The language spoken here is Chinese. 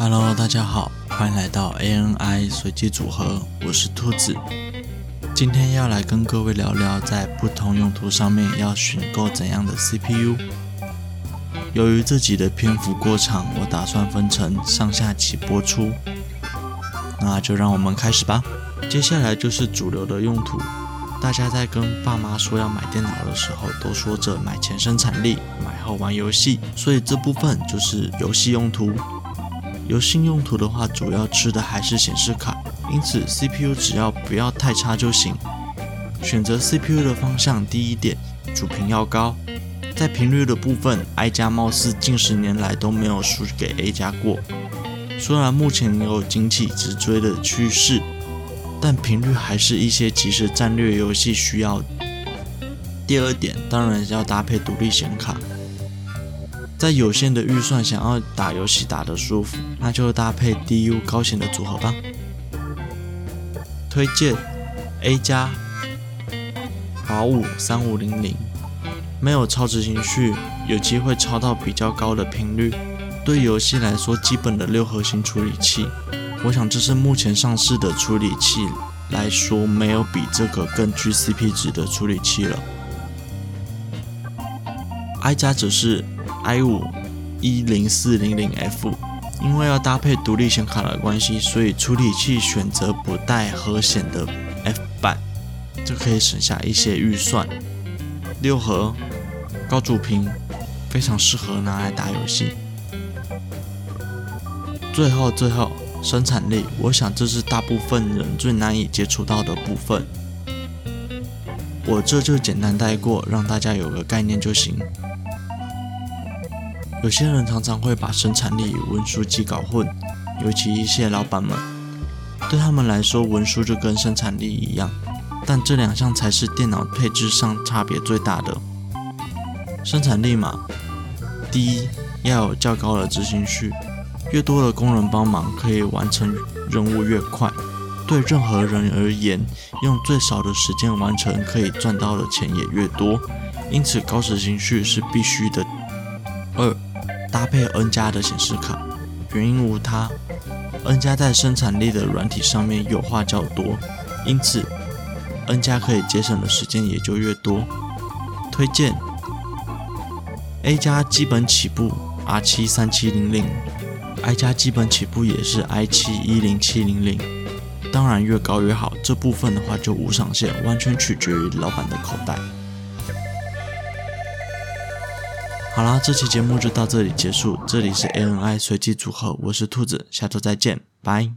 Hello，大家好，欢迎来到 ANI 随机组合，我是兔子。今天要来跟各位聊聊，在不同用途上面要选购怎样的 CPU。由于自己的篇幅过长，我打算分成上下集播出。那就让我们开始吧。接下来就是主流的用途。大家在跟爸妈说要买电脑的时候，都说着买前生产力，买后玩游戏，所以这部分就是游戏用途。游戏用途的话，主要吃的还是显示卡，因此 CPU 只要不要太差就行。选择 CPU 的方向，第一点，主频要高。在频率的部分，I 加貌似近十年来都没有输给 A 加过。虽然目前有经济直追的趋势。但频率还是一些即时战略游戏需要。第二点，当然要搭配独立显卡。在有限的预算想要打游戏打得舒服，那就搭配 DU 高显的组合吧。推荐 A 加华五三五零零，没有超执行序，有机会超到比较高的频率。对游戏来说，基本的六核心处理器。我想这是目前上市的处理器来说，没有比这个更具 CP 值的处理器了。I 加则是 i 五一零四零零 F，因为要搭配独立显卡的关系，所以处理器选择不带核显的 F 版，这可以省下一些预算。六核高主频，非常适合拿来打游戏。最后，最后。生产力，我想这是大部分人最难以接触到的部分。我这就简单带过，让大家有个概念就行。有些人常常会把生产力与文书机搞混，尤其一些老板们，对他们来说，文书就跟生产力一样，但这两项才是电脑配置上差别最大的。生产力嘛，第一要有较高的执行序。越多的工人帮忙，可以完成任务越快。对任何人而言，用最少的时间完成，可以赚到的钱也越多。因此，高执行序是必须的。二，搭配 N 加的显示卡，原因无他，N 加在生产力的软体上面优化较多，因此 N 加可以节省的时间也就越多。推荐 A 加基本起步 R 七三七零零。I 加基本起步也是 i 七一零七零零，当然越高越好。这部分的话就无上限，完全取决于老板的口袋。好啦，这期节目就到这里结束。这里是 ANI 随机组合，我是兔子，下周再见，拜。